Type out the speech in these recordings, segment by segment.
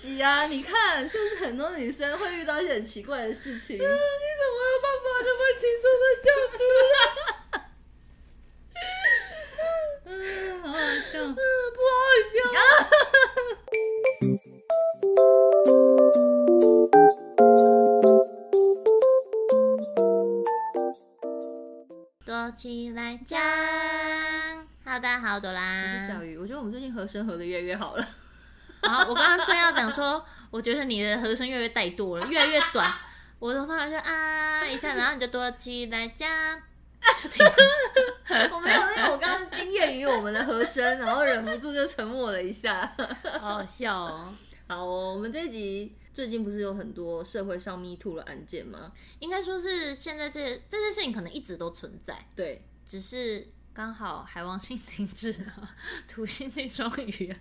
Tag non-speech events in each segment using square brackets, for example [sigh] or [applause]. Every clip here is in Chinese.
集啊，你看是不是很多女生会遇到一些很奇怪的事情？[laughs] 你怎么有办法那么轻松的叫出来？[laughs] 嗯，好好笑，嗯，不好笑。躲起来讲，Hello，大家好，朵拉，我是小鱼。我觉得我们最近和声和的越来越好了。好，我刚刚正要讲说，我觉得你的和声越来越带多了，越来越短。我突然就啊一下，然后你就多起来讲。我没有，因为我刚刚惊艳于我们的和声，然后忍不住就沉默了一下，好好笑哦。[laughs] 好哦，我们这一集最近不是有很多社会上 Me Too 的案件吗？应该说是现在这这些事情可能一直都存在，对，只是刚好海王星停滞了，土星进双鱼，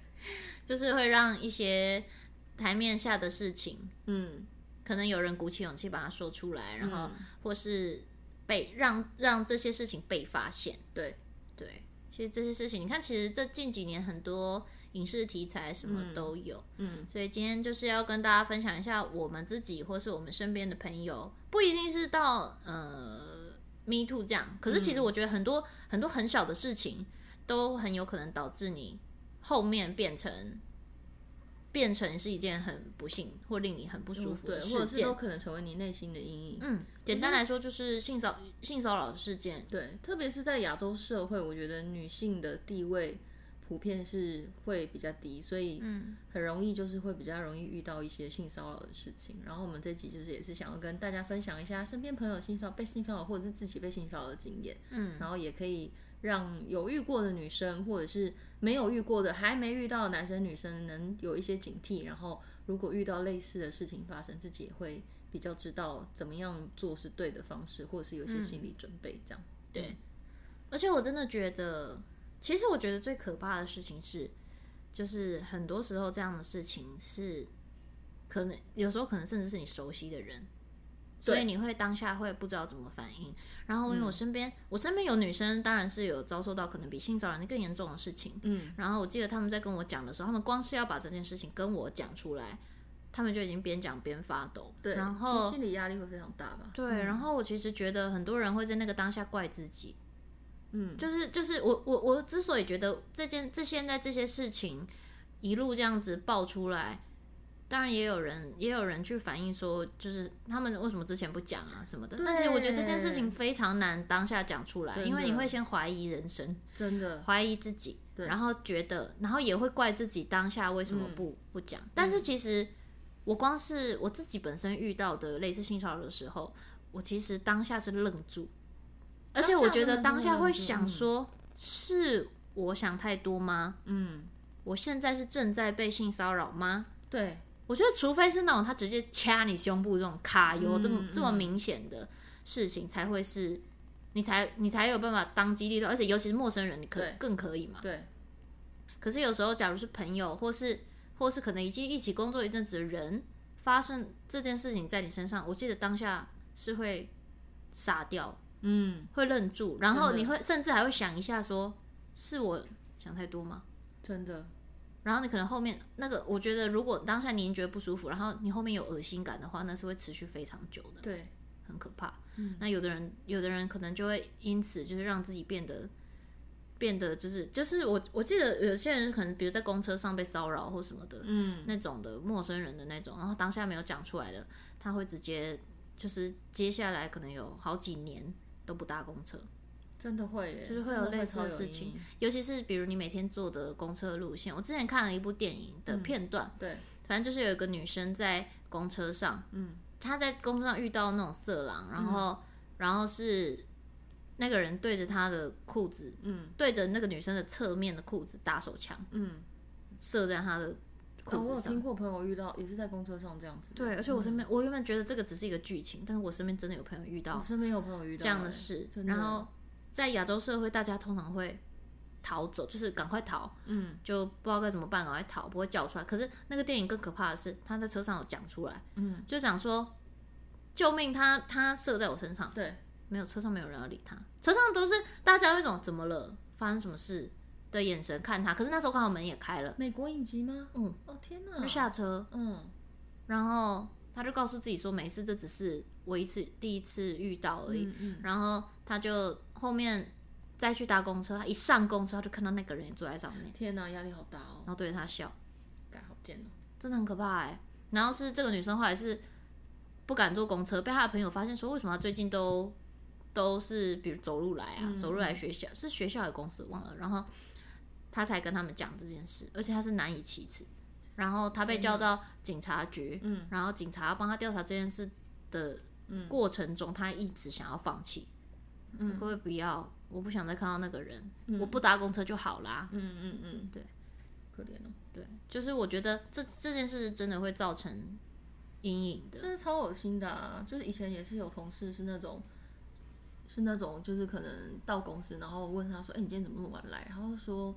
就是会让一些台面下的事情，嗯，可能有人鼓起勇气把它说出来，然后或是。被让让这些事情被发现，对。对，其实这些事情，你看，其实这近几年很多影视题材什么都有，嗯，嗯，所以今天就是要跟大家分享一下我们自己或是我们身边的朋友，不一定是到呃 Me Too 这样，可是其实我觉得很多、嗯、很多很小的事情都很有可能导致你后面变成。变成是一件很不幸或令你很不舒服的事件，嗯、或者是都可能成为你内心的阴影。嗯，简单来说就是性骚性骚扰事件。对，特别是在亚洲社会，我觉得女性的地位普遍是会比较低，所以很容易就是会比较容易遇到一些性骚扰的事情。然后我们这集就是也是想要跟大家分享一下身边朋友性骚被性骚扰或者是自己被性骚扰的经验。嗯，然后也可以让有遇过的女生或者是。没有遇过的，还没遇到男生女生能有一些警惕，然后如果遇到类似的事情发生，自己也会比较知道怎么样做是对的方式，或者是有些心理准备这样。对，而且我真的觉得，其实我觉得最可怕的事情是，就是很多时候这样的事情是可能有时候可能甚至是你熟悉的人。所以你会当下会不知道怎么反应，然后因为我身边、嗯、我身边有女生，当然是有遭受到可能比性骚扰更严重的事情，嗯，然后我记得他们在跟我讲的时候，他们光是要把这件事情跟我讲出来，他们就已经边讲边发抖，对，然后心理压力会非常大吧？对，然后我其实觉得很多人会在那个当下怪自己，嗯，就是就是我我我之所以觉得这件这现在这些事情一路这样子爆出来。当然也有人也有人去反映说，就是他们为什么之前不讲啊什么的。但其实我觉得这件事情非常难当下讲出来，因为你会先怀疑人生，真的怀疑自己，然后觉得，然后也会怪自己当下为什么不、嗯、不讲。但是其实我光是我自己本身遇到的类似性骚扰的时候，我其实当下是愣住，而且我觉得当下会想说，是我想太多吗？嗯，我现在是正在被性骚扰吗？对。我觉得，除非是那种他直接掐你胸部这种卡油这么、嗯、这么明显的事情，才会是，你才你才有办法当机立断，而且尤其是陌生人，你可更可以嘛。对。可是有时候，假如是朋友，或是或是可能已经一起工作一阵子的人，发生这件事情在你身上，我记得当下是会傻掉，嗯，会愣住，然后你会甚至还会想一下说，说是我想太多吗？真的。然后你可能后面那个，我觉得如果当下你已经觉得不舒服，然后你后面有恶心感的话，那是会持续非常久的，对，很可怕。嗯，那有的人，有的人可能就会因此就是让自己变得变得就是就是我我记得有些人可能比如在公车上被骚扰或什么的，嗯，那种的陌生人的那种，然后当下没有讲出来的，他会直接就是接下来可能有好几年都不搭公车。真的会耶，就是会有类似的事情，尤其是比如你每天坐的公车路线。我之前看了一部电影的片段，嗯、对，反正就是有一个女生在公车上，嗯，她在公车上遇到那种色狼，然后，嗯、然后是那个人对着她的裤子，嗯，对着那个女生的侧面的裤子打手枪，嗯，射在她的裤子上。哦，我有听过朋友遇到也是在公车上这样子，对，而且我身边，嗯、我原本觉得这个只是一个剧情，但是我身边真的有朋友遇到，我身边有朋友遇到这样的事，然后。在亚洲社会，大家通常会逃走，就是赶快逃，嗯，就不知道该怎么办，赶快逃，不会叫出来。可是那个电影更可怕的是，他在车上有讲出来，嗯，就讲说救命，他他射在我身上，对，没有车上没有人要理他，车上都是大家有一种怎么了，发生什么事，的眼神看他，可是那时候刚好门也开了。美国影集吗？嗯，哦天哪！他就下车，嗯，然后他就告诉自己说没事，这只是我一次第一次遇到而已。嗯嗯、然后他就后面再去搭公车，他一上公车他就看到那个人也坐在上面。天哪，压力好大哦！然后对着他笑，感好贱哦，真的很可怕哎。然后是这个女生后来是不敢坐公车，被她的朋友发现说，为什么她最近都都是比如走路来啊，嗯、走路来学校是学校还是公司忘了，然后。她才跟他们讲这件事，而且她是难以启齿。然后她被叫到警察局，嗯，然后警察要帮她调查这件事的过程中，嗯、他一直想要放弃，嗯，可不可以不要？我不想再看到那个人，嗯、我不搭公车就好啦。嗯嗯嗯，对，可怜哦。对，就是我觉得这这件事真的会造成阴影的，这是超恶心的啊！就是以前也是有同事是那种，是那种，就是可能到公司，然后问他说：“哎、欸，你今天怎么那么晚来？”然后说。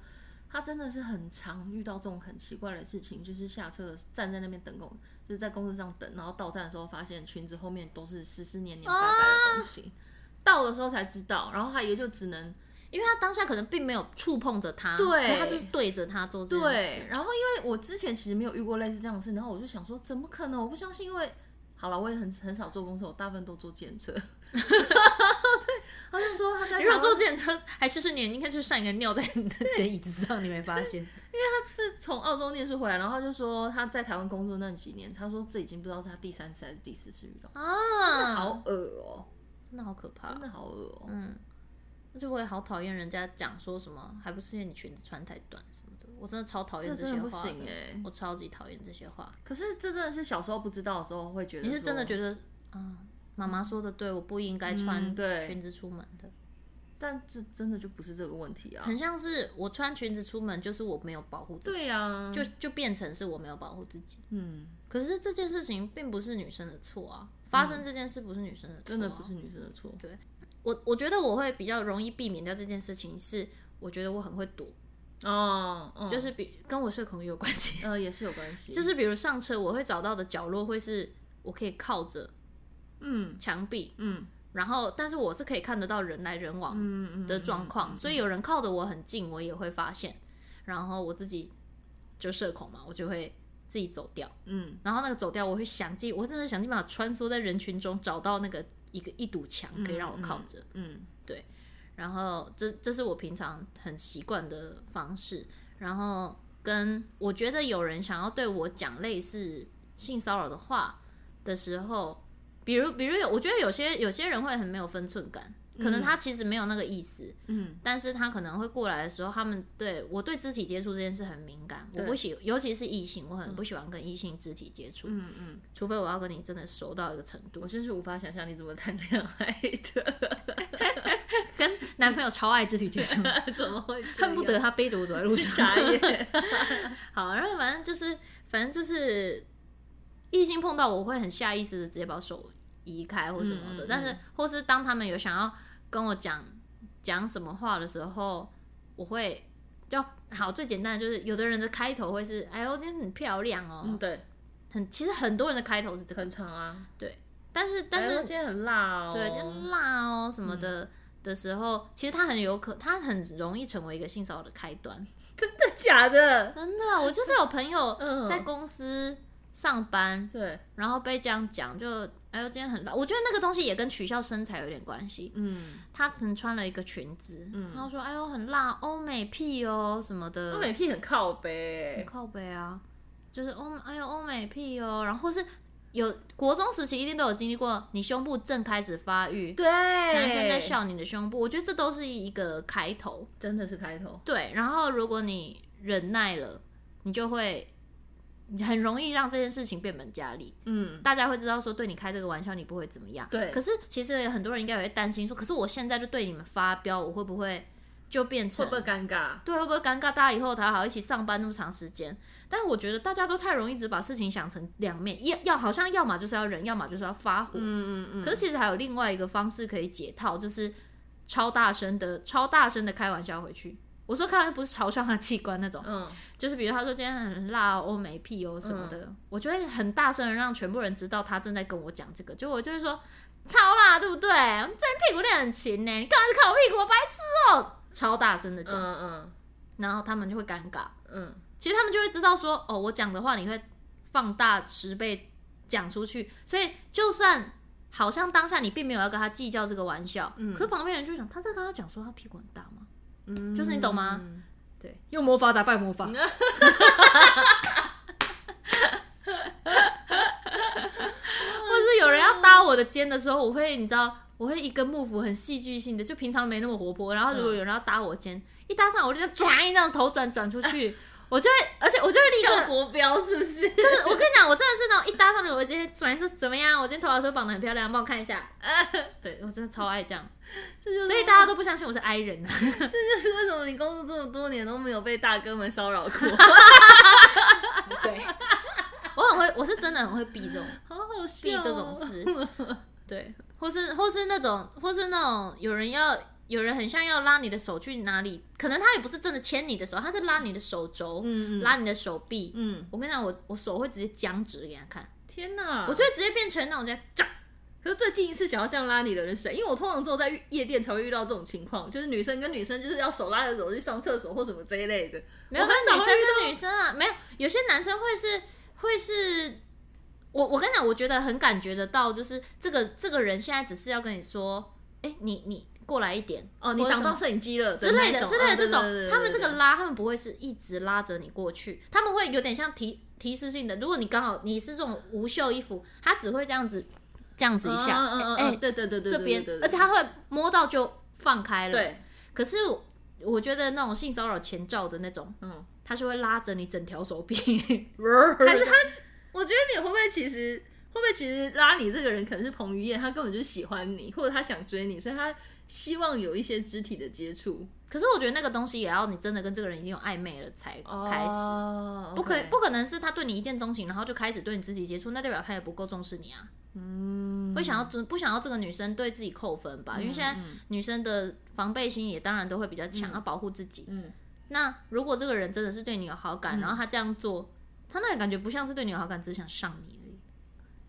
他真的是很常遇到这种很奇怪的事情，就是下车站在那边等公，就是在公车上等，然后到站的时候发现裙子后面都是湿湿黏黏白白的东西，啊、到的时候才知道，然后他也就只能，因为他当下可能并没有触碰着他，对，他就是对着他做这件事。对，然后因为我之前其实没有遇过类似这样的事，然后我就想说，怎么可能？我不相信，因为好了，我也很很少坐公车，我大部分都坐计程车。[laughs] 对，他就说他在。如果坐自行车还湿湿黏，应该就上一个尿在你的椅子上，你没发现？[laughs] 因为他是从澳洲念书回来，然后他就说他在台湾工作那几年，他说这已经不知道是他第三次还是第四次遇到啊，好恶哦、喔，真的好可怕，真的好恶哦、喔。嗯，而且我也好讨厌人家讲说什么，还不是因为你裙子穿太短什么的，我真的超讨厌这些话我超级讨厌这些话。可是这真的是小时候不知道的时候会觉得，你是真的觉得啊？妈妈说的对，我不应该穿裙子出门的。嗯、但这真的就不是这个问题啊，很像是我穿裙子出门，就是我没有保护自己。对呀、啊，就就变成是我没有保护自己。嗯，可是这件事情并不是女生的错啊，发生这件事不是女生的错、啊嗯，真的不是女生的错。对，我我觉得我会比较容易避免掉这件事情，是我觉得我很会躲哦，哦就是比跟我社恐也有关系，呃，[laughs] 也是有关系。就是比如上车，我会找到的角落会是我可以靠着。嗯，墙壁，嗯，然后，但是我是可以看得到人来人往的状况，嗯嗯。嗯嗯、所以有人靠的我很近，我也会发现，然后我自己就社恐嘛，我就会自己走掉，嗯，然后那个走掉，我会想尽，我真的想尽办法穿梭在人群中，找到那个一个一堵墙可以让我靠着，嗯，嗯，对，然后这这是我平常很习惯的方式，然后跟我觉得有人想要对我讲类似性骚扰的话的时候。比如，比如有，我觉得有些有些人会很没有分寸感，可能他其实没有那个意思，嗯，但是他可能会过来的时候，他们对我对肢体接触这件事很敏感，我不喜，尤其是异性，我很不喜欢跟异性肢体接触，嗯嗯，除非我要跟你真的熟到一个程度，我真是无法想象你怎么谈恋爱的，跟男朋友超爱肢体接触，[laughs] 怎么会恨不得他背着我走在路上，[laughs] 好，然后反正就是，反正就是。异性碰到我会很下意识的直接把手移开或什么的，嗯嗯嗯、但是或是当他们有想要跟我讲讲什么话的时候，我会就好最简单的就是有的人的开头会是哎呦今天很漂亮哦，嗯、对，很其实很多人的开头是这个。很长啊，对，但是但是、哎、今天很辣哦，对，辣哦什么的、嗯、的时候，其实他很有可他很容易成为一个性骚扰的开端，真的假的？真的，我就是有朋友 [laughs] 在公司。上班对，然后被这样讲，就哎呦，今天很辣。我觉得那个东西也跟取笑身材有点关系。嗯，她可能穿了一个裙子，嗯，然后说哎呦很辣，欧美屁哦什么的。欧美屁很靠背，很靠背啊，就是欧哎呦欧美屁哦，然后是有国中时期一定都有经历过，你胸部正开始发育，对，男生在笑你的胸部，我觉得这都是一个开头，真的是开头。对，然后如果你忍耐了，你就会。很容易让这件事情变本加厉，嗯，大家会知道说对你开这个玩笑，你不会怎么样，对。可是其实很多人应该也会担心说，可是我现在就对你们发飙，我会不会就变成会不会尴尬？对，会不会尴尬？大家以后才好一起上班那么长时间，但是我觉得大家都太容易只把事情想成两面，要要好像要么就是要忍，要么就是要发火，嗯嗯嗯。可是其实还有另外一个方式可以解套，就是超大声的、超大声的开玩笑回去。我说看来不是嘲笑他器官那种，嗯，就是比如他说今天很辣，欧美屁哦什么的，嗯、我就会很大声的让全部人知道他正在跟我讲这个，就我就会说超辣，对不对？你这屁股练很勤呢，你干嘛去看我屁股？我白痴哦、喔！超大声的讲，嗯嗯，然后他们就会尴尬。嗯，其实他们就会知道说，哦，我讲的话你会放大十倍讲出去，所以就算好像当下你并没有要跟他计较这个玩笑，嗯，可是旁边人就想，他在跟他讲说他屁股很大吗？嗯，就是你懂吗？对，用魔法打败魔法。[laughs] 或是有人要搭我的肩的时候，我会你知道，我会一根木斧很戏剧性的，就平常没那么活泼。然后如果有人要搭我肩，一搭上我就转一这样头转转出去，[laughs] 我就会，而且我就会立刻国标是不是？就是我跟你讲，我真的是那种一搭上去，我直接转说怎么样？我今天头发是不是绑的很漂亮？帮我看一下。[laughs] 对，我真的超爱这样，[laughs] 这就是、所以大家都不相信我是 I 人啊。[laughs] 这就是为什么你工作这么多年都没有被大哥们骚扰过。对。我很会，我是真的很会避这种，好好笑，避这种事，对，或是或是那种，或是那种有人要，有人很像要拉你的手去哪里，可能他也不是真的牵你的手，他是拉你的手肘，嗯，拉你的手臂，嗯，我跟你讲，我我手会直接僵直给他看，天哪，我就会直接变成那种这样，可是最近一次想要这样拉你的人是谁？因为我通常只有在夜店才会遇到这种情况，就是女生跟女生就是要手拉着手去上厕所或什么这一类的，没有，那女生跟女生啊，没有，有些男生会是。会是我，我跟你讲，我觉得很感觉得到，就是这个这个人现在只是要跟你说，哎，你你过来一点哦，你挡到摄影机了之类的之类的这种，他们这个拉，他们不会是一直拉着你过去，他们会有点像提提示性的。如果你刚好你是这种无袖衣服，他只会这样子这样子一下，哎，对对对对，这边，而且他会摸到就放开了。对，可是我觉得那种性骚扰前兆的那种，嗯。他是会拉着你整条手臂，[laughs] 还是他？我觉得你会不会其实会不会其实拉你这个人可能是彭于晏，他根本就是喜欢你，或者他想追你，所以他希望有一些肢体的接触。可是我觉得那个东西也要你真的跟这个人已经有暧昧了才开始，oh. 不可不可能是他对你一见钟情，然后就开始对你肢体接触，那代表他也不够重视你啊。嗯，会想要不想要这个女生对自己扣分吧？嗯、因为现在女生的防备心也当然都会比较强，嗯、要保护自己。嗯。那如果这个人真的是对你有好感，嗯、然后他这样做，他那个感觉不像是对你有好感，只是想上你。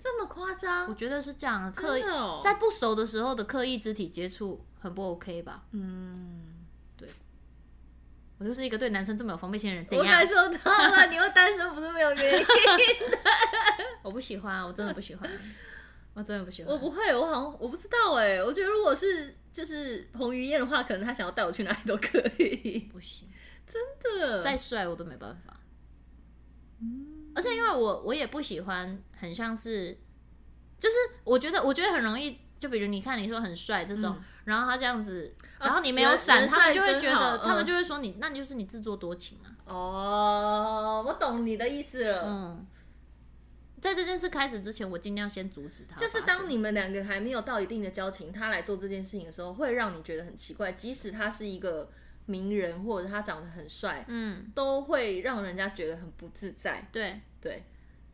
这么夸张？我觉得是这样，哦、刻意在不熟的时候的刻意肢体接触很不 OK 吧？嗯，对。我就是一个对男生这么有防备心的人，怎样？我感受到了，你又单身不是没有原因的。[laughs] 我不喜欢，我真的不喜欢，[laughs] 我真的不喜欢。我不会，我好像我不知道哎，我觉得如果是就是彭于晏的话，可能他想要带我去哪里都可以。不行。真的，再帅我都没办法。嗯，而且因为我我也不喜欢，很像是，就是我觉得我觉得很容易，就比如你看你说很帅这种，嗯、然后他这样子，然后你没有闪，他们就会觉得，他们就会说你，嗯、那你就是你自作多情啊。哦，我懂你的意思了。嗯，在这件事开始之前，我尽量先阻止他。就是当你们两个还没有到一定的交情，他来做这件事情的时候，会让你觉得很奇怪，即使他是一个。名人或者他长得很帅，嗯，都会让人家觉得很不自在。对对，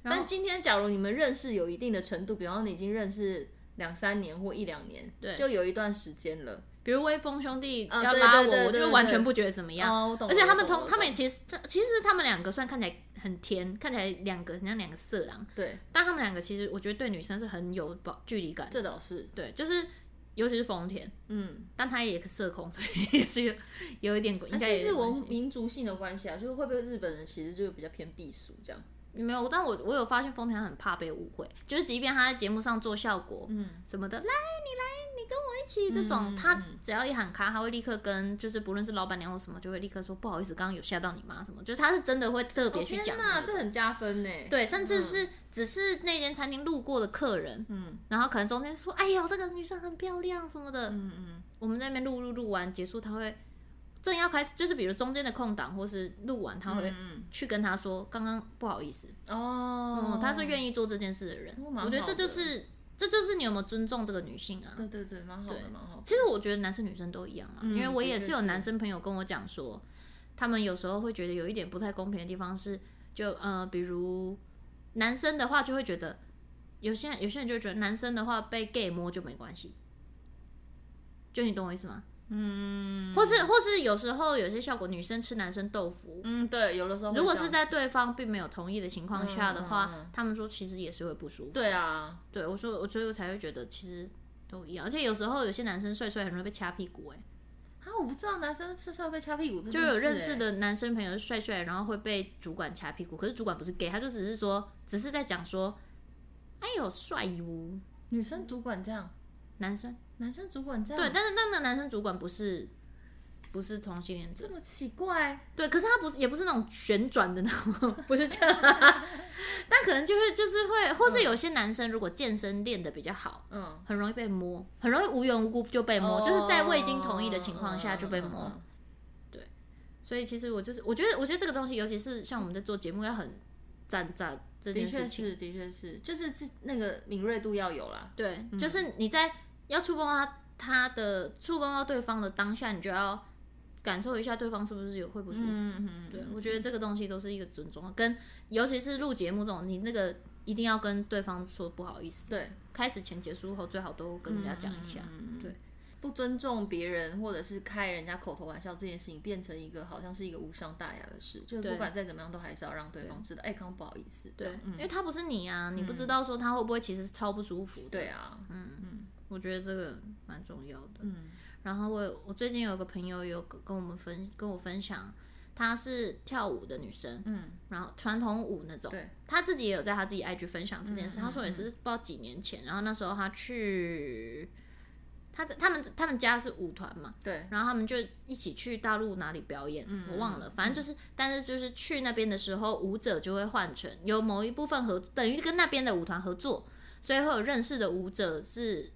但今天假如你们认识有一定的程度，比方说你已经认识两三年或一两年，对，就有一段时间了。比如威风兄弟要拉我，我就完全不觉得怎么样。哦，而且他们同他们其实其实他们两个算看起来很甜，看起来两个很像两个色狼。对，但他们两个其实我觉得对女生是很有保距离感。这倒是对，就是。尤其是丰田，嗯，但它也是社恐，所以也是有有一点，应该也是我民族性的关系啊，就是会不会日本人其实就比较偏避俗这样。没有，但我我有发现丰田很怕被误会，就是即便他在节目上做效果，嗯，什么的，来你来，你跟我一起这种，嗯、他只要一喊卡，他会立刻跟就是不论是老板娘或什么，就会立刻说不好意思，刚刚有吓到你妈？什么，就是他是真的会特别去讲，这很加分呢。对，甚至是只是那间餐厅路过的客人，嗯，然后可能中间说，哎呦，这个女生很漂亮什么的，嗯嗯，我们在那边录录录完结束，他会。正要开始，就是比如中间的空档，或是录完，他会去跟他说：“刚刚、嗯、不好意思。”哦、嗯，他是愿意做这件事的人。的我觉得这就是，这就是你有没有尊重这个女性啊？对对对，蛮好的，蛮好的。其实我觉得男生女生都一样啊，嗯、因为我也是有男生朋友跟我讲说，他们有时候会觉得有一点不太公平的地方是，就呃，比如男生的话就会觉得，有些有些人就觉得男生的话被 gay 摸就没关系，就你懂我意思吗？嗯，或是或是有时候有些效果，女生吃男生豆腐，嗯，对，有的时候如果是在对方并没有同意的情况下的话，嗯嗯嗯、他们说其实也是会不舒服。对啊，对我说，我所以我才会觉得其实都一样，而且有时候有些男生帅帅很容易被掐屁股，哎，啊，我不知道男生帅帅会被掐屁股，就有认识的男生朋友帅帅，然后会被主管掐屁股，可是主管不是 gay，他就只是说，只是在讲说，哎呦帅哟，女生主管这样，男生男生主管这样，对，但是那个男生主管不是。不是同性恋者，这么奇怪。对，可是他不是，也不是那种旋转的那种，[laughs] 不是这样。[laughs] 但可能就是就是会，或是有些男生如果健身练的比较好，嗯，很容易被摸，很容易无缘无故就被摸，哦、就是在未经同意的情况下就被摸。嗯嗯嗯、对，所以其实我就是，我觉得，我觉得这个东西，尤其是像我们在做节目，要很赞赞这件事情。的确是，的确是，就是那个敏锐度要有啦。对，嗯、就是你在要触碰到他他的触碰到对方的当下，你就要。感受一下对方是不是有会不舒服？对，我觉得这个东西都是一个尊重，跟尤其是录节目这种，你那个一定要跟对方说不好意思。对，开始前、结束后最好都跟人家讲一下。嗯、对，不尊重别人或者是开人家口头玩笑这件事情，变成一个好像是一个无伤大雅的事，就是不管再怎么样，都还是要让对方知道，哎，刚不好意思。对，嗯、因为他不是你啊，你不知道说他会不会其实超不舒服。对啊，嗯嗯，我觉得这个蛮重要的。嗯。然后我我最近有个朋友有跟我们分跟我分享，她是跳舞的女生，嗯，然后传统舞那种，对，她自己也有在她自己 IG 分享这件事。她、嗯、说也是不知道几年前，然后那时候她去，她的他们他们家是舞团嘛，对，然后他们就一起去大陆哪里表演，嗯、我忘了，反正就是，嗯、但是就是去那边的时候，舞者就会换成有某一部分合，等于跟那边的舞团合作，所以会有认识的舞者是。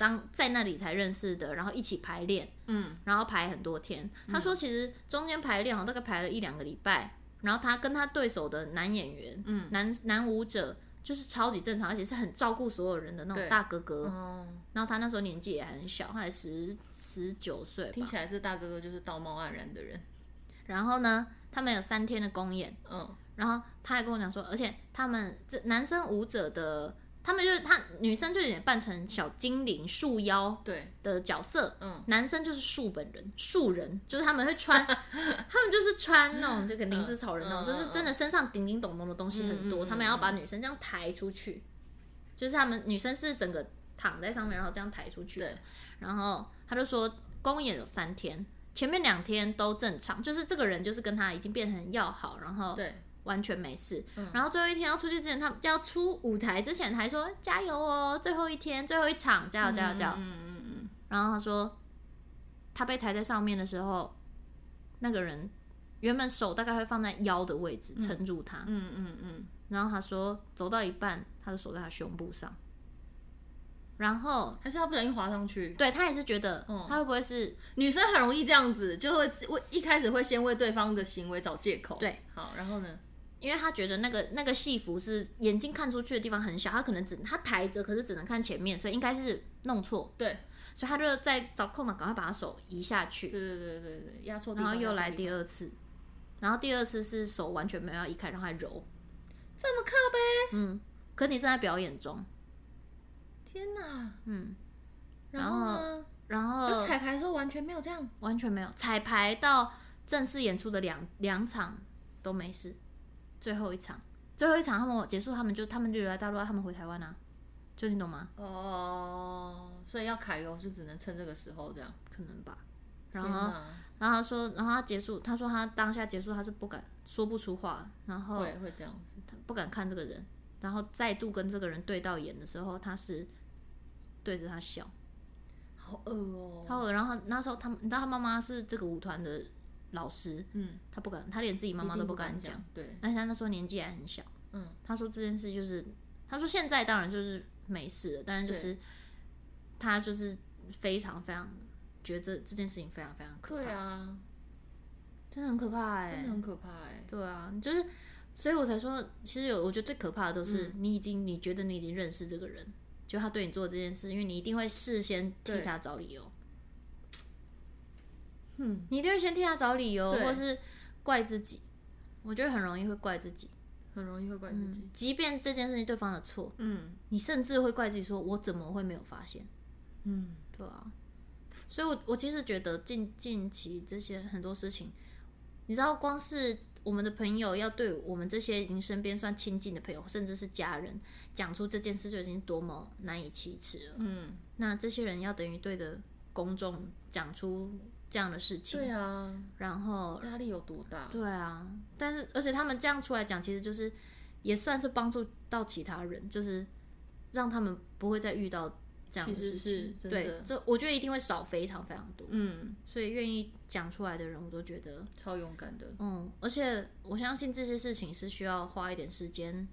当在那里才认识的，然后一起排练，嗯，然后排很多天。嗯、他说，其实中间排练好像大概排了一两个礼拜。然后他跟他对手的男演员，嗯，男男舞者就是超级正常，而且是很照顾所有人的那种大哥哥。嗯、然后他那时候年纪也很小，他才十十九岁。听起来这大哥哥就是道貌岸然的人。然后呢，他们有三天的公演，嗯，然后他还跟我讲说，而且他们这男生舞者的。他们就是他女生就有点扮成小精灵树妖对。的角色，嗯，男生就是树本人树人，就是他们会穿，[laughs] 他们就是穿那种就跟灵芝草人那种，就是真的身上叮叮咚咚的东西很多，他们要把女生这样抬出去，就是他们女生是整个躺在上面，然后这样抬出去的，然后他就说公演有三天，前面两天都正常，就是这个人就是跟他已经变成要好，然后对。完全没事，嗯、然后最后一天要出去之前，他要出舞台之前还说加油哦，最后一天最后一场加油加油加油，嗯嗯嗯，然后他说他被抬在上面的时候，那个人原本手大概会放在腰的位置撑住他，嗯嗯嗯，嗯，然后他说走到一半，他的手在他胸部上，然后还是他不小心滑上去，对，他也是觉得，他会不会是、嗯、女生很容易这样子，就会为一开始会先为对方的行为找借口，对，好，然后呢？因为他觉得那个那个戏服是眼睛看出去的地方很小，他可能只他抬着，可是只能看前面，所以应该是弄错。对，所以他就在找空档，赶快把他手移下去。对对对对对，压错。然后又来第二次，然后第二次是手完全没有要移开，让他揉。这么靠呗？嗯，可你正在表演中。天哪！嗯，然后然后，然后彩排的时候完全没有这样，完全没有彩排到正式演出的两两场都没事。最后一场，最后一场他们结束，他们就他们就留在大陆，他们回台湾啊，就你懂吗？哦，所以要揩油是只能趁这个时候这样，可能吧。然后，然后他说，然后他结束，他说他当下结束，他是不敢说不出话，然后会会这样子，他不敢看这个人，然后再度跟这个人对到眼的时候，他是对着他笑，好饿哦，好饿。然后那时候他，你知道他妈妈是这个舞团的。老师，嗯，他不敢，他连自己妈妈都不敢讲，对。而且他那时候年纪还很小，嗯，他说这件事就是，他说现在当然就是没事了，但是就是他就是非常非常觉得这件事情非常非常可怕，对啊，真的很可怕哎、欸，真的很可怕哎、欸，对啊，就是，所以我才说，其实有，我觉得最可怕的都是你已经，嗯、你觉得你已经认识这个人，就他对你做这件事，因为你一定会事先替他找理由。嗯，你一定会先替他找理由，对或是怪自己。我觉得很容易会怪自己，很容易会怪自己。嗯、即便这件事情对方的错，嗯，你甚至会怪自己，说我怎么会没有发现？嗯，对啊。所以我，我我其实觉得近近期这些很多事情，你知道，光是我们的朋友要对我们这些已经身边算亲近的朋友，甚至是家人，讲出这件事，就已经多么难以启齿了。嗯，那这些人要等于对着公众讲出。这样的事情。对啊，然后压力有多大？对啊，但是而且他们这样出来讲，其实就是也算是帮助到其他人，就是让他们不会再遇到这样的事情。对，这我觉得一定会少非常非常多。嗯，所以愿意讲出来的人，我都觉得超勇敢的。嗯，而且我相信这些事情是需要花一点时间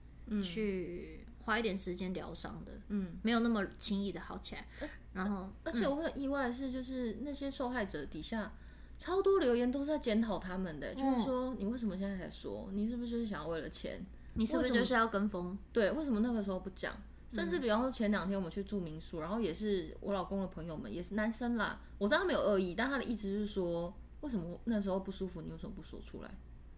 去。花一点时间疗伤的，嗯，没有那么轻易的好起来。然后，而且我很意外的是，就是那些受害者底下超多留言都是在检讨他们的，就是说你为什么现在才说？你是不是就是想要为了钱？你是不是就是要跟风？对，为什么那个时候不讲？甚至比方说前两天我们去住民宿，然后也是我老公的朋友们，也是男生啦，我知道他没有恶意，但他的意思是说，为什么那时候不舒服，你为什么不说出来？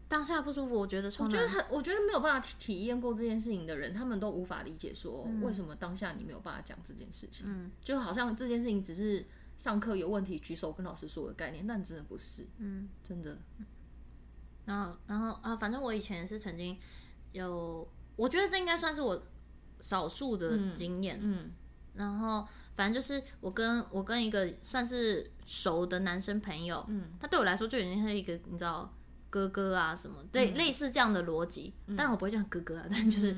当下不舒服，我觉得我觉得很，我觉得没有办法体验过这件事情的人，他们都无法理解说为什么当下你没有办法讲这件事情。嗯，就好像这件事情只是上课有问题举手跟老师说的概念，但真的不是。嗯，真的。然后，然后啊，反正我以前是曾经有，我觉得这应该算是我少数的经验。嗯，嗯，然后反正就是我跟我跟一个算是熟的男生朋友，嗯，他对我来说就已经是一个你知道。哥哥啊，什么对，类似这样的逻辑。当然我不会叫哥哥啊，但就是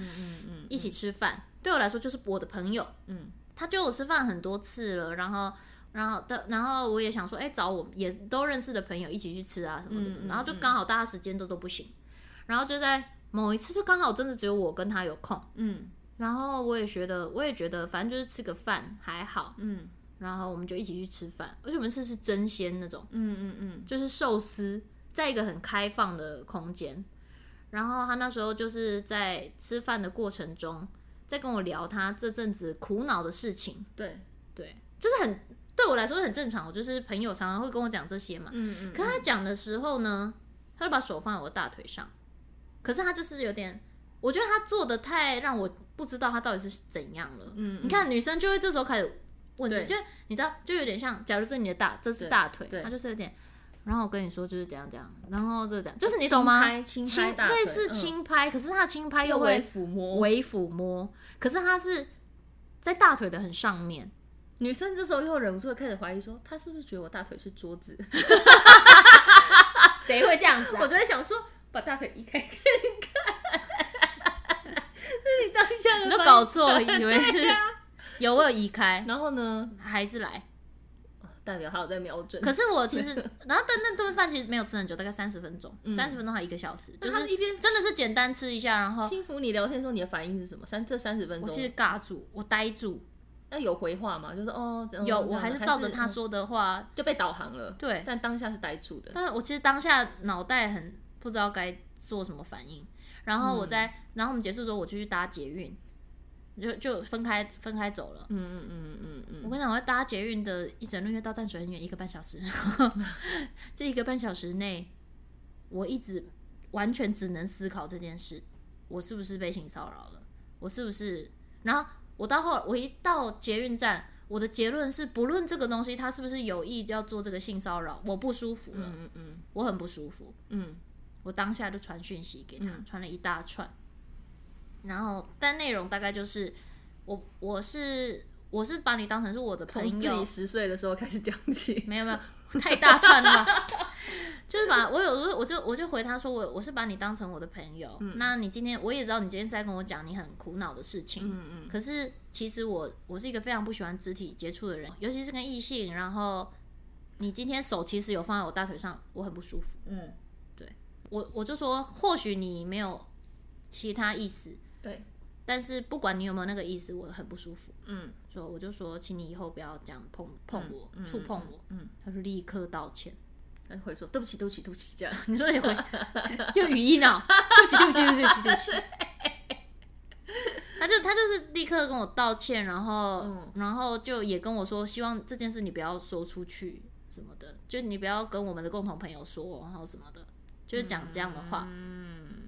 一起吃饭，对我来说就是我的朋友。嗯，他叫我吃饭很多次了，然后，然后的，然后我也想说，哎，找我也都认识的朋友一起去吃啊什么的。然后就刚好大家时间都都不行，然后就在某一次就刚好真的只有我跟他有空。嗯，然后我也觉得，我也觉得，反正就是吃个饭还好。嗯，然后我们就一起去吃饭，而且我们吃是真鲜那种。嗯嗯嗯，就是寿司。在一个很开放的空间，然后他那时候就是在吃饭的过程中，在跟我聊他这阵子苦恼的事情。对对，就是很对我来说很正常，我就是朋友常常会跟我讲这些嘛。嗯嗯。可他讲的时候呢，他就把手放在我大腿上，可是他就是有点，我觉得他做的太让我不知道他到底是怎样了。嗯。你看女生就会这时候开始问，就你知道，就有点像，假如说你的大，这是大腿，他就是有点。然后我跟你说就是这样这样，然后这样，就是你懂吗？轻拍，类似轻拍，可是他的轻拍又会抚摸，微抚摸，可是他是在大腿的很上面。女生这时候又忍不住开始怀疑说，他是不是觉得我大腿是桌子？谁会这样子啊？我就在想说，把大腿移开看看。[laughs] 那你当下你就搞错，以为是有我有移开，然后呢还是来。代表他有在瞄准，可是我其实，[laughs] 然后但那顿饭其实没有吃很久，大概三十分钟，三十分钟还一个小时，就是一边真的是简单吃一下，然后轻抚你聊天的时候，你的反应是什么？三这三十分钟，我其实尬住，我呆住，那有回话吗？就是哦，有，我还是照着他说的话就被导航了，对，但当下是呆住的，但是我其实当下脑袋很不知道该做什么反应，然后我在，然后我们结束之后，我就去搭捷运。就就分开分开走了。嗯嗯嗯嗯嗯。我跟你讲，我要搭捷运的一整路，因为到淡水很远，一个半小时。[laughs] 这一个半小时内，我一直完全只能思考这件事：我是不是被性骚扰了？我是不是？然后我到后，我一到捷运站，我的结论是：不论这个东西他是不是有意要做这个性骚扰，我不舒服了。嗯嗯嗯。我很不舒服。嗯。我当下就传讯息给他，传了一大串。然后，但内容大概就是，我我是我是把你当成是我的朋友，从自己十岁的时候开始讲起，[laughs] 没有没有，太大串了，[laughs] 就是把我有时候我就我就回他说我我是把你当成我的朋友，嗯、那你今天我也知道你今天是在跟我讲你很苦恼的事情，嗯嗯，可是其实我我是一个非常不喜欢肢体接触的人，尤其是跟异性，然后你今天手其实有放在我大腿上，我很不舒服，嗯，对。我我就说或许你没有其他意思。对，但是不管你有没有那个意思，我很不舒服。嗯，所以我就说，请你以后不要这样碰碰我，触碰我。嗯，他说立刻道歉，他就会说对不起，对不起，对不起，这样。你说你会用语音啊？对不起，对不起，对不起，对不起。[laughs] 他就他就是立刻跟我道歉，然后然后就也跟我说，希望这件事你不要说出去什么的，就你不要跟我们的共同朋友说，然后什么的，就是讲这样的话。嗯。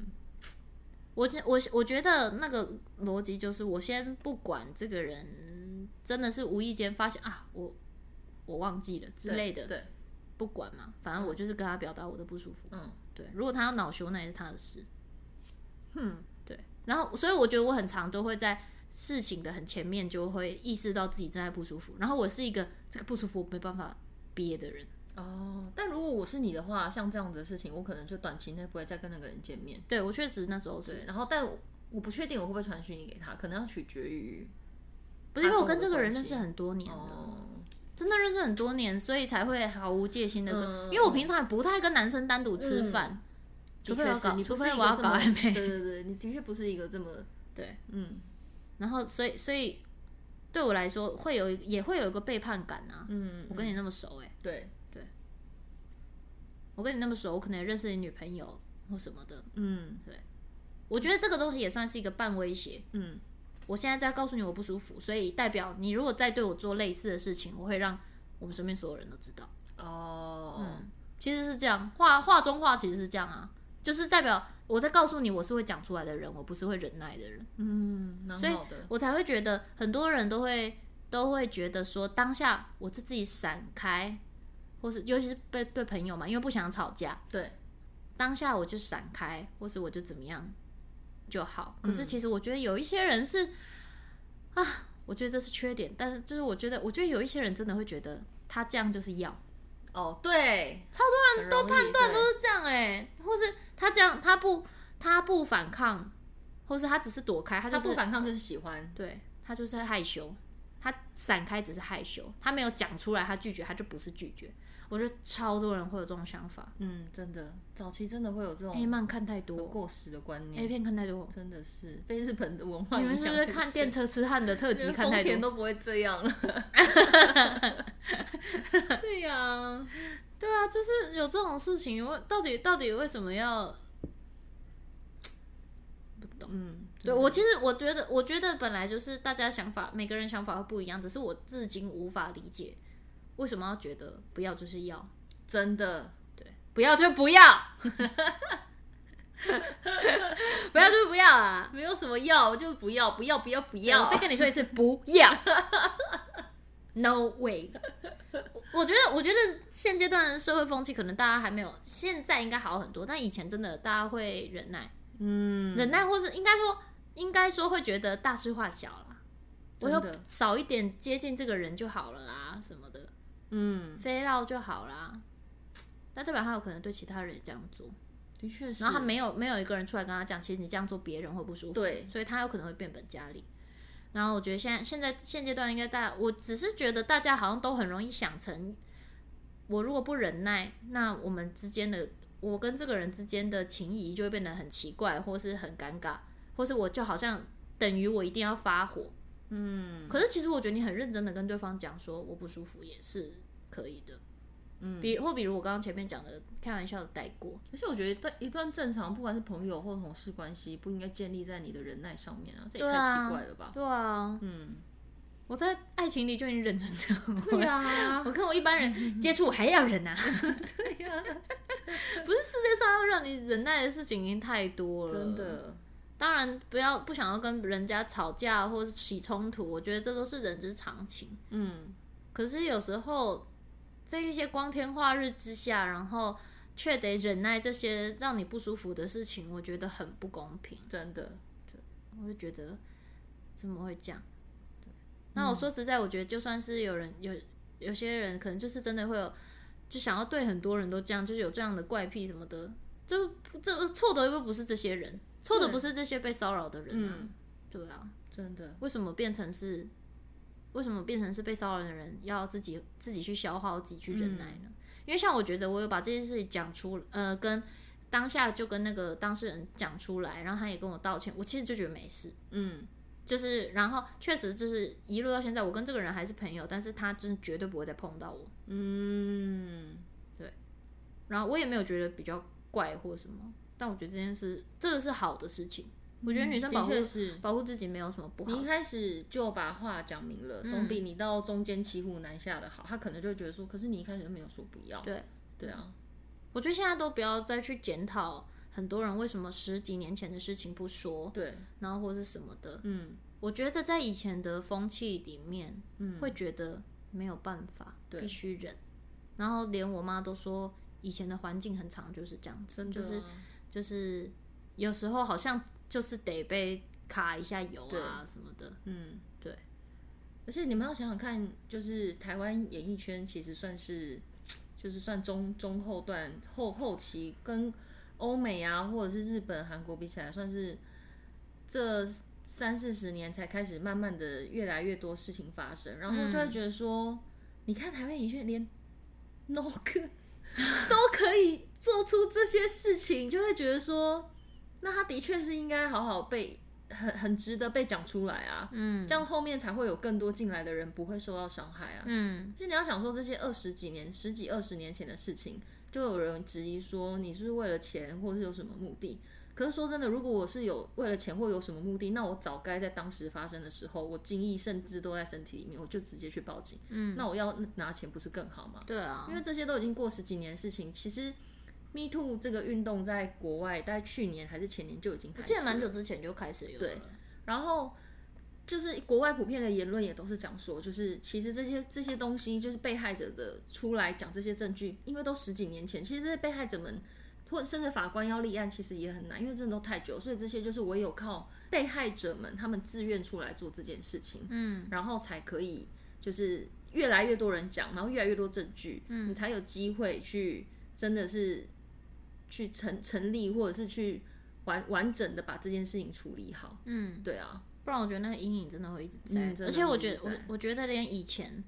我我我觉得那个逻辑就是，我先不管这个人真的是无意间发现啊，我我忘记了之类的，对，不管嘛，反正我就是跟他表达我的不舒服，嗯，对，如果他要恼羞，那也是他的事，嗯，对，然后所以我觉得我很常都会在事情的很前面就会意识到自己正在不舒服，然后我是一个这个不舒服我没办法憋的人，哦，但如果我是你的话，像这样子的事情，我可能就短期内不会再跟那个人见面。对，我确实那时候是，然后但我不确定我会不会传讯息给他，可能要取决于，不是因为我跟这个人认识很多年了。哦真的认识很多年，所以才会毫无戒心的跟，嗯、因为我平常也不太跟男生单独吃饭，嗯，除非要搞，除非我要搞暧昧。对对对，你的确不是一个这么 [laughs] 对，嗯。然后，所以，所以对我来说，会有也会有一个背叛感啊。嗯，我跟你那么熟，欸，哎，对对，我跟你那么熟，我可能也认识你女朋友或什么的。嗯，对，我觉得这个东西也算是一个半威胁。嗯。我现在在告诉你我不舒服，所以代表你如果再对我做类似的事情，我会让我们身边所有人都知道。哦，嗯，其实是这样，话话中话其实是这样啊，就是代表我在告诉你我是会讲出来的人，我不是会忍耐的人。嗯，所以我才会觉得很多人都会都会觉得说，当下我就自己闪开，或是尤其是对对朋友嘛，因为不想吵架，对，当下我就闪开，或是我就怎么样。就好，可是其实我觉得有一些人是、嗯、啊，我觉得这是缺点，但是就是我觉得，我觉得有一些人真的会觉得他这样就是要。哦，对，超多人都判断都是这样哎、欸，或是他这样他不他不反抗，或是他只是躲开，他、就是、他不反抗就是喜欢，对，他就是害羞，他闪开只是害羞，他没有讲出来，他拒绝他就不是拒绝。我觉得超多人会有这种想法，嗯，真的，早期真的会有这种 A 漫看太多过时的观念，A 片看太多，真的是被日本的文化影响。你们是不是看电车痴汉的特辑看太多？都不会这样了。[laughs] 对呀、啊，对啊，就是有这种事情，我到底到底为什么要不懂？嗯，对我其实我觉得，我觉得本来就是大家想法，每个人想法会不一样，只是我至今无法理解。为什么要觉得不要就是要？真的，对，不要就不要，[laughs] 不要就不要啊！没有什么要，就不要，不要，不要，不要。我再跟你说一次，不要。No way！我觉得，我觉得现阶段的社会风气可能大家还没有，现在应该好很多，但以前真的大家会忍耐，嗯，忍耐，或是应该说，应该说会觉得大事化小啦，我要少一点接近这个人就好了啊，什么的。嗯，飞绕就好啦。但代表他有可能对其他人也这样做，的确是。然后他没有没有一个人出来跟他讲，其实你这样做别人会不舒服。对，所以他有可能会变本加厉。然后我觉得现在现在现阶段应该大家，我只是觉得大家好像都很容易想成，我如果不忍耐，那我们之间的我跟这个人之间的情谊就会变得很奇怪，或是很尴尬，或是我就好像等于我一定要发火。嗯，可是其实我觉得你很认真的跟对方讲说我不舒服也是可以的，嗯，比或比如我刚刚前面讲的开玩笑的带过，而且我觉得一段正常不管是朋友或同事关系，不应该建立在你的忍耐上面啊，这也太奇怪了吧？对啊，嗯，我在爱情里就已经忍成这样，对啊，[laughs] 我跟我一般人接触我还要忍啊，[laughs] 对呀，[laughs] 不是世界上要让你忍耐的事情已经太多了，真的。当然，不要不想要跟人家吵架或是起冲突，我觉得这都是人之常情。嗯，可是有时候在一些光天化日之下，然后却得忍耐这些让你不舒服的事情，我觉得很不公平。真的，对，我就觉得怎么会这样？那我说实在，我觉得就算是有人有有些人可能就是真的会有，就想要对很多人都这样，就是有这样的怪癖什么的，就这错的又不是这些人。错的不是这些被骚扰的人啊，嗯，对啊，真的，为什么变成是，为什么变成是被骚扰的人要自己自己去消耗，自己去忍耐呢？嗯，因为像我觉得我有把这件事情讲出，呃，跟当下就跟那个当事人讲出来，然后他也跟我道歉，我其实就觉得没事，嗯，就是然后确实就是一路到现在，我跟这个人还是朋友，但是他真的绝对不会再碰到我，嗯，对，然后我也没有觉得比较怪或什么。但我觉得这件事，这个是好的事情。我觉得女生保护是保护自己没有什么不好。你一开始就把话讲明了，总比你到中间骑虎难下的好。他可能就觉得说，可是你一开始就没有说不要。对对啊，我觉得现在都不要再去检讨很多人为什么十几年前的事情不说，对，然后或是什么的。嗯，我觉得在以前的风气里面，嗯，会觉得没有办法，必须忍。然后连我妈都说，以前的环境很长就是这样子，就是。就是有时候好像就是得被卡一下油啊什么的，嗯，对。而且你们要想想看，就是台湾演艺圈其实算是就是算中中后段后后期，跟欧美啊或者是日本、韩国比起来，算是这三四十年才开始慢慢的越来越多事情发生，然后就会觉得说，嗯、你看台湾演艺圈连 [laughs] no 哥 [laughs] 都可以做出这些事情，就会觉得说，那他的确是应该好好被。很很值得被讲出来啊，嗯，这样后面才会有更多进来的人不会受到伤害啊，嗯，其实你要想说这些二十几年、十几二十年前的事情，就有人质疑说你是不是为了钱，或者是有什么目的？可是说真的，如果我是有为了钱或有什么目的，那我早该在当时发生的时候，我精液甚至都在身体里面，我就直接去报警，嗯，那我要拿钱不是更好吗？对啊，因为这些都已经过十几年的事情，其实。Me Too 这个运动在国外，大概去年还是前年就已经开始了。我记得蛮久之前就开始有。对，然后就是国外普遍的言论也都是讲说，就是其实这些这些东西，就是被害者的出来讲这些证据，因为都十几年前，其实这些被害者们或甚至法官要立案，其实也很难，因为真的都太久，所以这些就是唯有靠被害者们他们自愿出来做这件事情，嗯，然后才可以就是越来越多人讲，然后越来越多证据，嗯，你才有机会去真的是。去成成立，或者是去完完整的把这件事情处理好。嗯，对啊，不然我觉得那个阴影真的会一直在。嗯、而且我觉得，我我觉得连以前，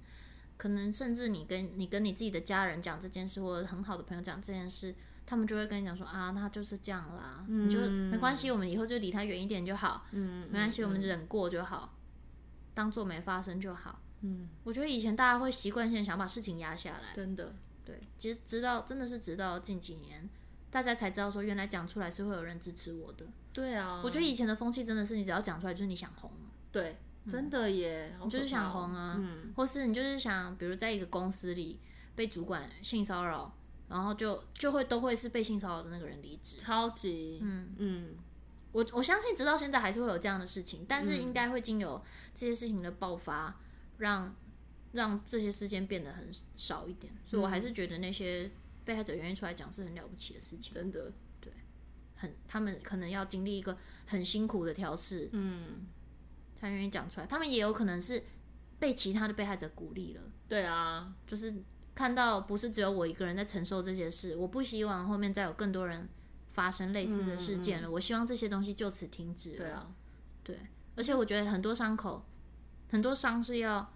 可能甚至你跟你跟你自己的家人讲这件事，或者很好的朋友讲这件事，他们就会跟你讲说啊，那就是这样啦，嗯、你就没关系，我们以后就离他远一点就好。嗯，没关系，我们忍过就好，当做没发生就好。嗯，我觉得以前大家会习惯性想把事情压下来，真的。对，其实直到真的是直到近几年。大家才知道说，原来讲出来是会有人支持我的。对啊，我觉得以前的风气真的是，你只要讲出来就是你想红。对，真的耶，你就是想红啊，嗯，或是你就是想，比如在一个公司里被主管性骚扰，然后就就会都会是被性骚扰的那个人离职。超级，嗯嗯，我我相信直到现在还是会有这样的事情，但是应该会经由这些事情的爆发，让让这些事件变得很少一点。所以我还是觉得那些。被害者愿意出来讲是很了不起的事情，真的，对，很他们可能要经历一个很辛苦的调试，嗯，才愿意讲出来。他们也有可能是被其他的被害者鼓励了，对啊，就是看到不是只有我一个人在承受这些事，我不希望后面再有更多人发生类似的事件了。嗯嗯，我希望这些东西就此停止了，对啊，对，而且我觉得很多伤口，很多伤是要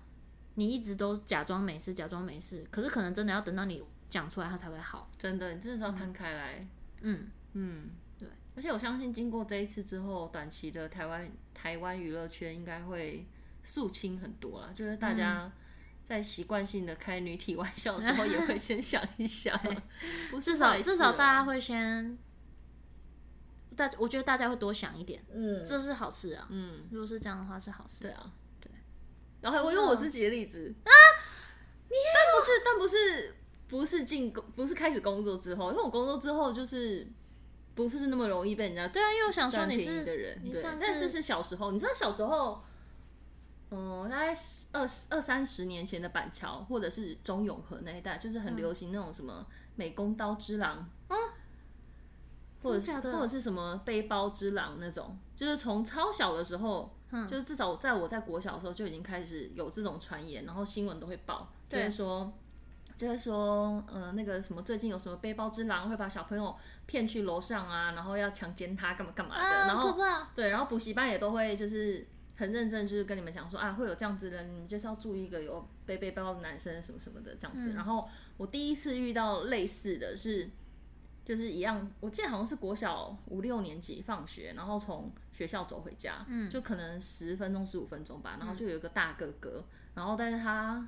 你一直都假装没事，假装没事，可是可能真的要等到你。讲出来，它才会好。真的，你真的是要摊开来。嗯嗯，对。而且我相信，经过这一次之后，短期的台湾台湾娱乐圈应该会肃清很多了。就是大家在习惯性的开女体玩笑的时候，也会先想一想。[laughs] [laughs] 至少至少大家会先，大我觉得大家会多想一点。嗯，这是好事啊。嗯，如果是这样的话，是好事。对啊，对。然后我用我自己的例子啊，你但不是，但不是。不是进工，不是开始工作之后，因为我工作之后就是不是那么容易被人家对啊，因为我想说你是的人，对，但是是小时候，你知道小时候，嗯，大概二二三十年前的板桥或者是中永和那一带，就是很流行那种什么美工刀之狼啊，或者是或者是什么背包之狼那种，就是从超小的时候，嗯，就是至少在我在国小的时候就已经开始有这种传言，然后新闻都会报，就是说。就是说，嗯、呃，那个什么，最近有什么背包之狼会把小朋友骗去楼上啊，然后要强奸他干嘛干嘛的，啊、然后对，然后补习班也都会就是很认真，就是跟你们讲说啊，会有这样子的，你们就是要注意一个有背背包的男生什么什么的这样子。嗯、然后我第一次遇到类似的是，就是一样，我记得好像是国小五六年级放学，然后从学校走回家，嗯，就可能十分钟十五分钟吧，然后就有一个大哥哥，然后但是他。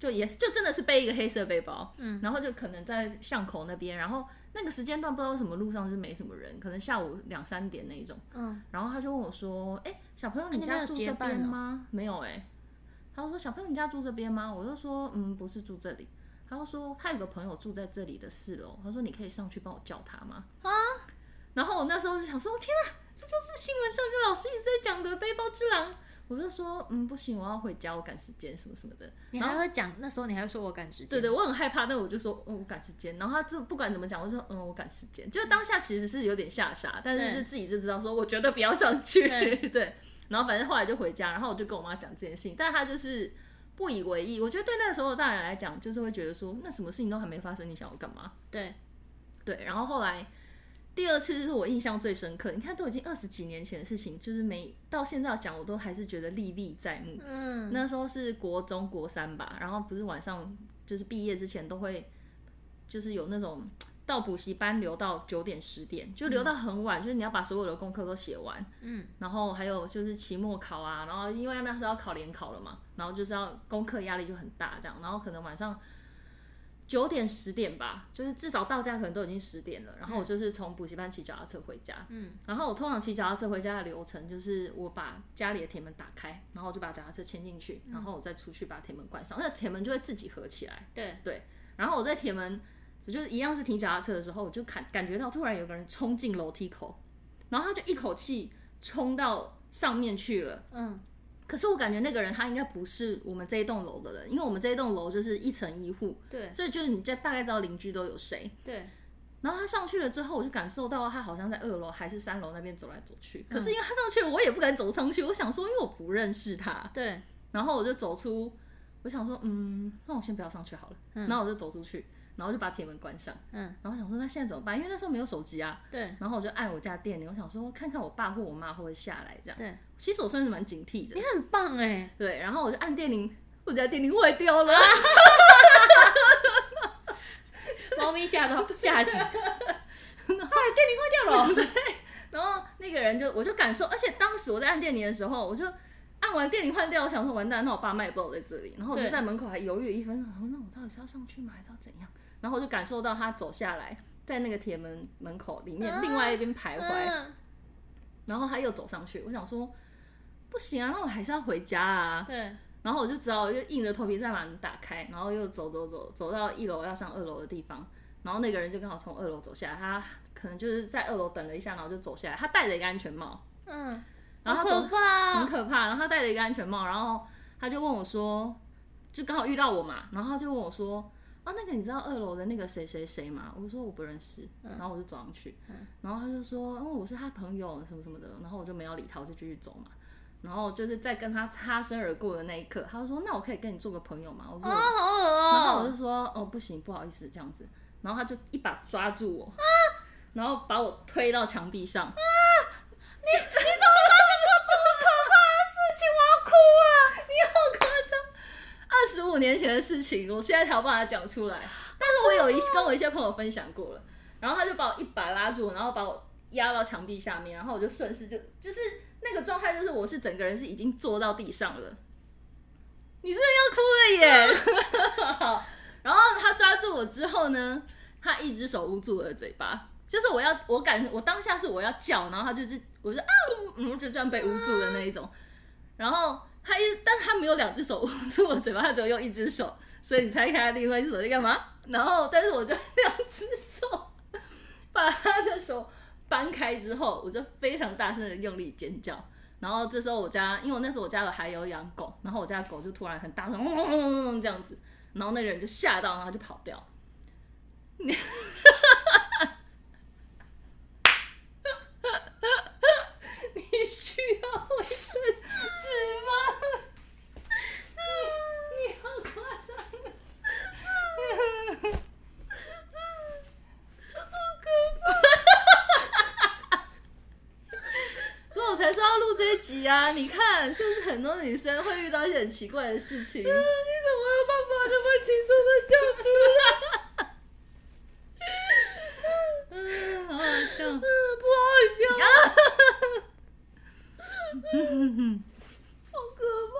就也是，就真的是背一个黑色背包，嗯，然后就可能在巷口那边，然后那个时间段不知道为什么路上就没什么人，可能下午两三点那一种，嗯，然后他就问我说：“哎、欸，小朋友，你家住这边吗？”没有哎、欸，他说：“小朋友，你家住这边吗？”我就说：“嗯，不是住这里。”他就说：“他有个朋友住在这里的四楼。”他说：“你可以上去帮我叫他吗？”啊，然后我那时候就想说：“天啊，这就是新闻上跟老师一直在讲的背包之狼。”我就说，嗯，不行，我要回家，我赶时间，什么什么的。你还会讲，那时候你还会说我赶时间。对对，我很害怕，但我就说，嗯，我赶时间。然后他就不管怎么讲，我就说，嗯，我赶时间。就当下其实是有点吓傻，但是就自己就知道说，我绝对不要上去。对，[laughs] 对。然后反正后来就回家，然后我就跟我妈讲这件事情，但是他就是不以为意。我觉得对那个时候的大人来讲，就是会觉得说，那什么事情都还没发生，你想要干嘛？对，对。然后后来第二次是我印象最深刻，你看都已经二十几年前的事情，就是每到现在讲，我都还是觉得历历在目。嗯，那时候是国中国三吧，然后不是晚上就是毕业之前都会，就是有那种。到补习班留到九点十点，就留到很晚，嗯、就是你要把所有的功课都写完，嗯，然后还有就是期末考啊，然后因为那时候要考联考了嘛，然后就是要功课压力就很大，这样，然后可能晚上九点十点吧，就是至少到家可能都已经十点了，然后我就是从补习班骑脚踏车回家，嗯，然后我通常骑脚踏车回家的流程就是我把家里的铁门打开，然后我就把脚踏车牵进去，然后我再出去把铁门关上，那铁门就会自己合起来，对。对，然后我在铁门。我就一样是停脚踏车的时候，我就感感觉到突然有个人冲进楼梯口，然后他就一口气冲到上面去了。嗯，可是我感觉那个人他应该不是我们这一栋楼的人，因为我们这一栋楼就是一层一户，对，所以就是你这大概知道邻居都有谁。对，然后他上去了之后，我就感受到他好像在二楼还是三楼那边走来走去。可是因为他上去了，我也不敢走上去。我想说，因为我不认识他，对，然后我就走出，我想说，嗯，那我先不要上去好了。嗯，然后我就走出去。然后就把铁门关上，嗯，然后想说那现在怎么办？因为那时候没有手机啊，对。然后我就按我家电铃，我想说看看我爸或我妈会不会下来这样。对，其实我算是蛮警惕的。你很棒哎。对，然后我就按电铃，我家电铃坏掉了，[laughs] 猫咪吓到吓醒，[laughs] 哎，电铃坏掉了。对，然后那个人就我就感受，而且当时我在按电铃的时候，我就按完电铃换掉，我想说完蛋，那我爸妈也不知道我在这里，然后我就在门口还犹豫了一分钟，然后那我到底是要上去吗，还是要怎样？然后我就感受到他走下来，在那个铁门门口里面，另外一边徘徊。然后他又走上去，我想说，不行啊，那我还是要回家啊。对。然后我就只好就硬着头皮再把门打开，然后又走走走，走到一楼要上二楼的地方。然后那个人就刚好从二楼走下来，他可能就是在二楼等了一下，然后就走下来。他戴着一个安全帽。嗯。然后他走，可怕。很可怕。然后他戴着一个安全帽，然后他就问我说，就刚好遇到我嘛，然后他就问我说。啊，那个你知道二楼的那个谁谁谁吗？我说我不认识，然后我就走上去，嗯、然后他就说，哦，我是他朋友什么什么的，然后我就没有理他，我就继续走嘛。然后就是在跟他擦身而过的那一刻，他就说，那我可以跟你做个朋友吗？我说，哦，好恶哦。然后我就说，哦，不行，不好意思，这样子。然后他就一把抓住我，啊、然后把我推到墙壁上。啊，你你怎么发生过这么可怕的事情？我要哭了，你好夸张。二十五年前的事情，我现在才要把它讲出来。但是我有一跟我一些朋友分享过了，然后他就把我一把拉住，然后把我压到墙壁下面，然后我就顺势就就是那个状态，就是我是整个人是已经坐到地上了。你真的要哭了耶！[laughs] 然后他抓住我之后呢，他一只手捂住我的嘴巴，就是我要我感我当下是我要叫，然后他就是我就啊，嗯，就这样被捂住的那一种，然后。他一，但他没有两只手 [laughs] 捂住我嘴巴，他只有用一只手，所以你猜看他另外一只手在干嘛？然后，但是我就两只手 [laughs] 把他的手掰开之后，我就非常大声的用力尖叫。然后这时候我家，因为我那时候我家有还有养狗，然后我家狗就突然很大声嗡嗡嗡嗡这样子，然后那个人就吓到，然后就跑掉。你。啊！你看，是不是很多女生会遇到一些很奇怪的事情？嗯、[laughs] 你怎么有办法那么轻松的叫出来？[laughs] 嗯，好好笑。嗯，[laughs] 不好笑。嗯好可怕。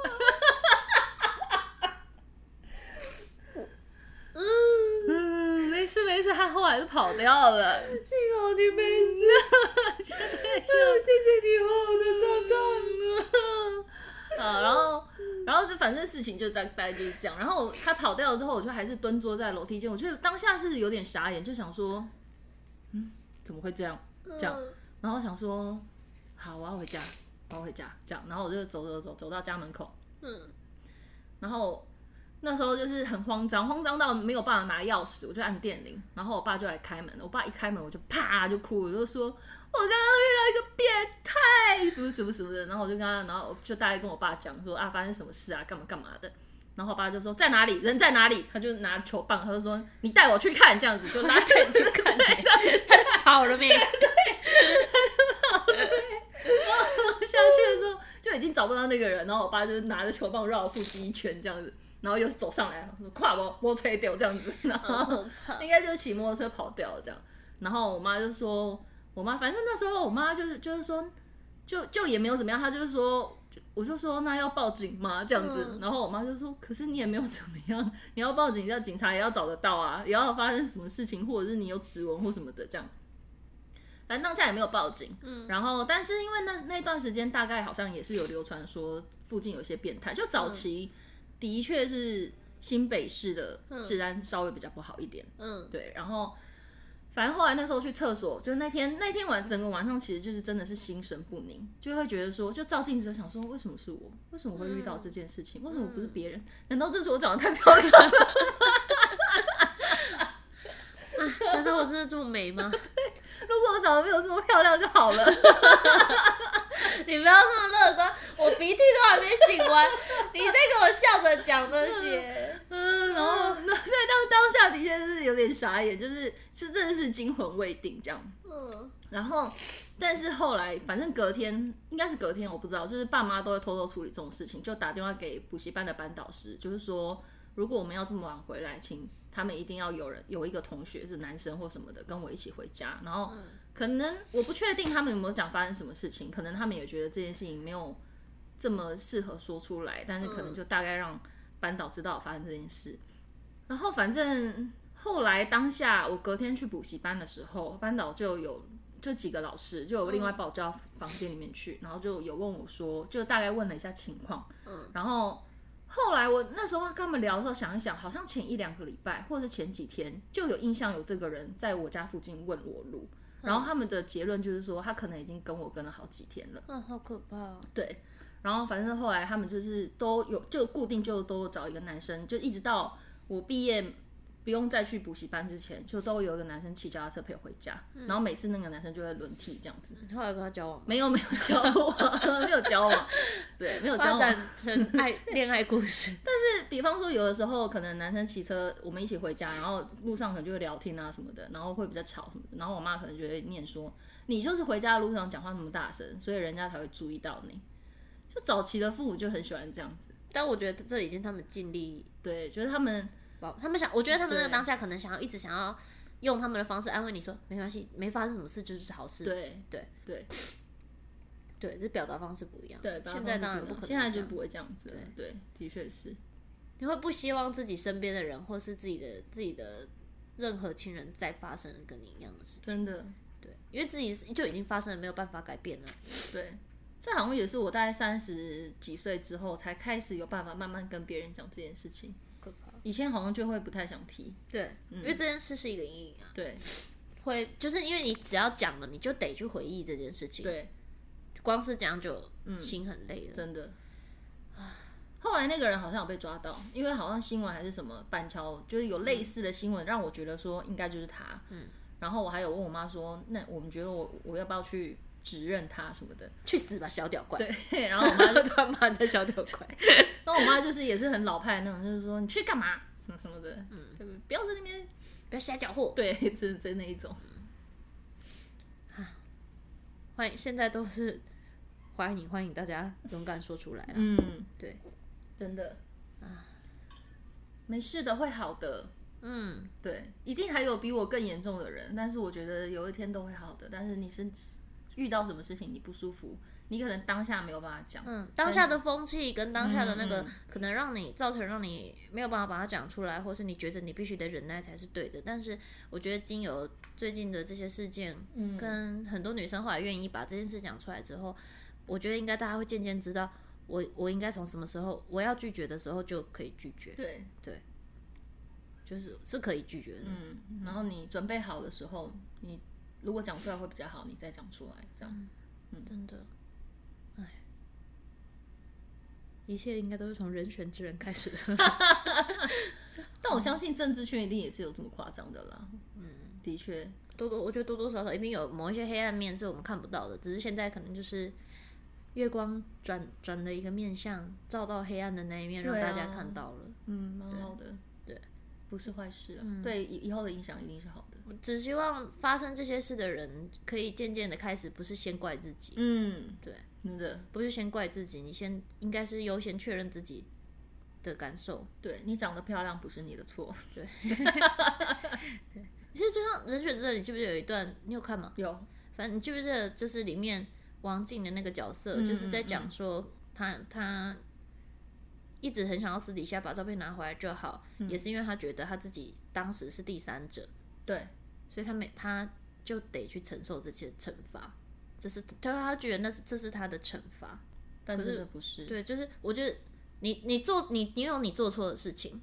嗯嗯，没事没事，他后来是跑掉了。幸好你没事。[laughs] 谢谢你，和我的长大。啊，然后，然后就反正事情就大概就是这样。然后他跑掉了之后，我就还是蹲坐在楼梯间。我觉得当下是有点傻眼，就想说，嗯，怎么会这样？这样，然后想说，好，我要回家，我要回家。这样，然后我就走走走走到家门口。嗯，然后那时候就是很慌张，慌张到没有办法拿钥匙，我就按电铃，然后我爸就来开门。我爸一开门，我就啪就哭，我就说。我刚刚遇到一个变态，什么什么什么的，然后我就跟他，然后就大概跟我爸讲说啊，发生什么事啊，干嘛干嘛的，然后我爸就说在哪里，人在哪里？他就拿球棒，他就说你带我去看，这样子就拿带你去看，跑了没？对，跑了没？然后下去的时候就已经找不到那个人，然后我爸就拿着球棒绕腹肌一圈这样子，然后又走上来，说跨我摩吹掉这样子，然后应该就是骑摩托车跑掉了这样。然后我妈就说，我妈反正那时候我妈就是就是说，就就也没有怎么样，她就是说。我就说那要报警吗？这样子，嗯、然后我妈就说，可是你也没有怎么样，你要报警，要警察也要找得到啊，也要发生什么事情，或者是你有指纹或什么的这样。反正当下也没有报警，嗯，然后但是因为那那段时间大概好像也是有流传说附近有些变态，就早期的确是新北市的治安稍微比较不好一点，嗯，对，然后。反正后来那时候去厕所，就那天那天晚整个晚上，其实就是真的是心神不宁，就会觉得说，就照镜子想说，为什么是我？为什么会遇到这件事情？为什么不是别人？难道这是我长得太漂亮了？[laughs] 难道我真的这么美吗？[laughs] 如果我长得没有这么漂亮就好了。[laughs] 你不要这么乐观，我鼻涕都还没擤完，你在给我笑着讲这些。嗯，然后那在当当下的确是有点傻眼，就是是真的是惊魂未定这样。嗯，然后但是后来反正隔天应该是隔天，我不知道，就是爸妈都会偷偷处理这种事情，就打电话给补习班的班导师，就是说如果我们要这么晚回来，请他们一定要有人有一个同学是男生或什么的跟我一起回家，然后。可能我不确定他们有没有讲发生什么事情，可能他们也觉得这件事情没有这么适合说出来，但是可能就大概让班导知道发生这件事。然后反正后来当下我隔天去补习班的时候，班导就有这几个老师就有另外把我叫到房间里面去，然后就有问我说，就大概问了一下情况。嗯然后后来我那时候跟他们聊的时候，想一想，好像前一两个礼拜或者是前几天就有印象有这个人在我家附近问我路。然后他们的结论就是说，他可能已经跟我跟了好几天了。嗯，好可怕哦。对，然后反正后来他们就是都有就固定就都找一个男生，就一直到我毕业。不用再去补习班之前，就都有一个男生骑脚踏车陪我回家，嗯、然后每次那个男生就会轮替这样子。你后来跟他交往？没有，没有交往，[laughs] 没有交往。对，没有交往。成爱恋爱故事。[laughs] 但是，比方说，有的时候可能男生骑车，我们一起回家，然后路上可能就会聊天啊什么的，然后会比较吵什么的，然后我妈可能就会念说：“你就是回家的路上讲话那么大声，所以人家才会注意到你。”就早期的父母就很喜欢这样子。但我觉得这已经他们尽力，对，就是他们。他们想，我觉得他们那个当下可能想要一直想要用他们的方式安慰你说，没关系，没发生什么事就是好事。对对对对，这表达方式不一样。对，现在当然不可能，现在就不会这样子。了对，的确是。你会不希望自己身边的人或是自己的自己的任何亲人再发生跟你一样的事情？真的，对，因为自己就已经发生了，没有办法改变了。对，这好像也是我大概三十几岁之后才开始有办法慢慢跟别人讲这件事情。以前好像就会不太想提，对，嗯、因为这件事是一个阴影啊。对，会就是因为你只要讲了，你就得去回忆这件事情。对，光是讲就心很累了，嗯、真的。后来那个人好像有被抓到，因为好像新闻还是什么板桥，就是有类似的新闻，让我觉得说应该就是他。嗯，然后我还有问我妈说，那我们觉得我我要不要去？指认他什么的，去死吧，小屌怪！对，[laughs] 然后我妈就突然骂他小屌怪，[laughs] 然后我妈就是也是很老派的那种，就是说你去干嘛，什么什么的，嗯，不要在那边，不要瞎搅和，[laughs] 对，是真那一种。欢迎，现在都是欢迎欢迎大家勇敢说出来，嗯，对，真的。啊，没事的，会好的，嗯，对，一定还有比我更严重的人，但是我觉得有一天都会好的，但是你是。遇到什么事情你不舒服，你可能当下没有办法讲。嗯，当下的风气跟当下的那个，可能让你造成让你没有办法把它讲出来，或是你觉得你必须得忍耐才是对的。但是我觉得经由最近的这些事件，嗯，跟很多女生后来愿意把这件事讲出来之后，我觉得应该大家会渐渐知道我，我我应该从什么时候我要拒绝的时候就可以拒绝。对对，就是是可以拒绝的。嗯，然后你准备好的时候，你。如果讲出来会比较好，你再讲出来，这样，嗯，真的，哎，一切应该都是从人选之人开始。的，[laughs] 但我相信政治圈一定也是有这么夸张的啦，嗯，的确，多多，我觉得多多少少一定有某一些黑暗面是我们看不到的，只是现在可能就是月光转转的一个面向，照到黑暗的那一面，让大家看到了。嗯，蛮好的，对，对。不是坏事对，以以后的影响一定是好的。只希望发生这些事的人，可以渐渐的开始，不是先怪自己。嗯，对，真的不是先怪自己，你先应该是优先确认自己的感受。对，你长得漂亮不是你的错。对，对。其实就像《人选之人》，你记不记得有一段？你有看吗？有。反正你记不记得，就是里面王静的那个角色，嗯、就是在讲说他他一直很想要私底下把照片拿回来就好，嗯、也是因为他觉得他自己当时是第三者，对，所以他每他就得去承受这些惩罚，这是他他觉得那是这是他的惩罚，但是不是，对，就是我觉得你你做你你有你做错的事情。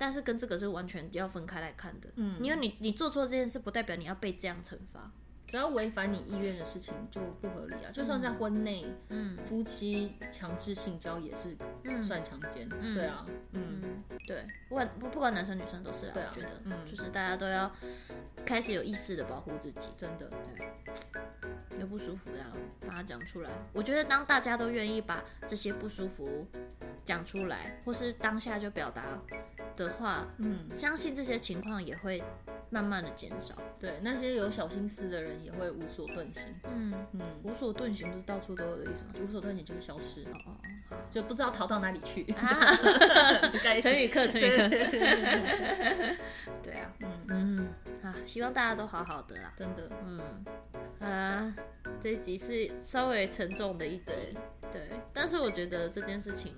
但是跟这个是完全要分开来看的，嗯，因为你你做错这件事，不代表你要被这样惩罚。只要违反你意愿的事情就不合理啊。就算在婚内，嗯，夫妻强制性交也是算强奸，对啊，嗯，对，不管不不管男生女生都是啊，我觉得，嗯，就是大家都要开始有意识的保护自己，真的，对，有不舒服要把它讲出来。我觉得当大家都愿意把这些不舒服讲出来，或是当下就表达。的话，嗯，相信这些情况也会慢慢的减少。对，那些有小心思的人也会无所遁形。嗯嗯，无所遁形不是到处都有的意思吗？无所遁形就是消失。哦哦哦，就不知道逃到哪里去。成语课，成语课。对啊，嗯嗯，啊，希望大家都好好的啦，真的。嗯，好啦，这一集是稍微沉重的一集。对，但是我觉得这件事情。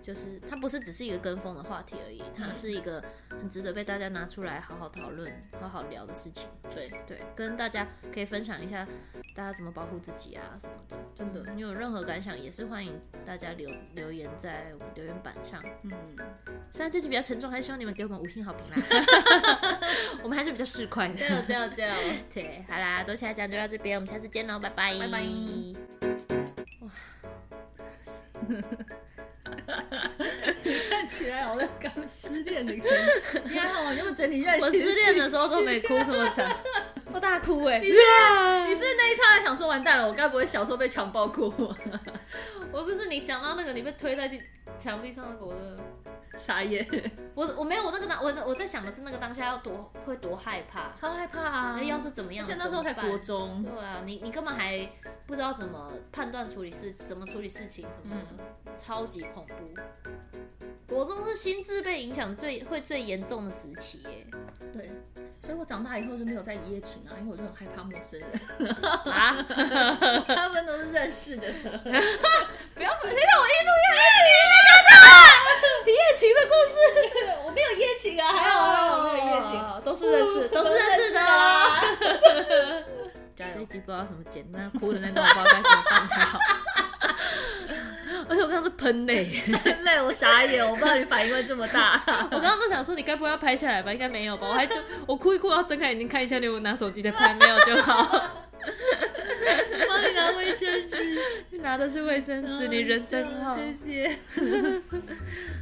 就是它不是只是一个跟风的话题而已，它是一个很值得被大家拿出来好好讨论、好好聊的事情。对对，跟大家可以分享一下，大家怎么保护自己啊什么的。真的，你有任何感想也是欢迎大家留留言在我们留言板上。嗯，虽然这集比较沉重，还是希望你们给我们五星好评啦。[laughs] 我们还是比较市侩的。这样这样这样。[laughs] 对，好啦，走起来讲就到这边，我们下次见喽，拜拜。拜拜。哇。看起来好像刚失恋的感觉。[laughs] 你还好吗？你整理一下？我失恋的时候都没哭这么惨，我大哭哎、欸！你是!你是那一刹那想说完蛋了，我该不会小时候被强暴过？[laughs] 我不是你讲到那个你被推在墙壁上那个，我的傻眼。[laughs] 我我没有，我那个当我我在想的是那个当下要多会多害怕，超害怕啊！要是怎么样？而且那时候才国中。对啊，你你根本还不知道怎么判断处理事，怎么处理事情什么的，嗯、超级恐怖。国中是心智被影响最会最严重的时期耶。对，所以我长大以后就没有再一夜情啊，因为我就很害怕陌生人啊，[laughs] 他们都是认识的。[laughs] 不要，等一下我一路要一夜情的故事，[laughs] 我没有一夜情啊，还好啊，我没有一夜情，都是认识，[laughs] 都是认识的。[laughs] 这一集不知道怎么剪，那哭的那段我不知道该怎么办才好。而且我刚刚是喷泪，喷泪，我傻眼，我不知道你反应会这么大。我刚刚都想说，你该不会要拍下来吧？应该没有吧？我还就我哭一哭，要睁开眼睛看一下，你有拿手机在拍，没有就好。帮你拿卫生纸，你 [laughs] 拿的是卫生纸，你人真好，谢谢。[laughs]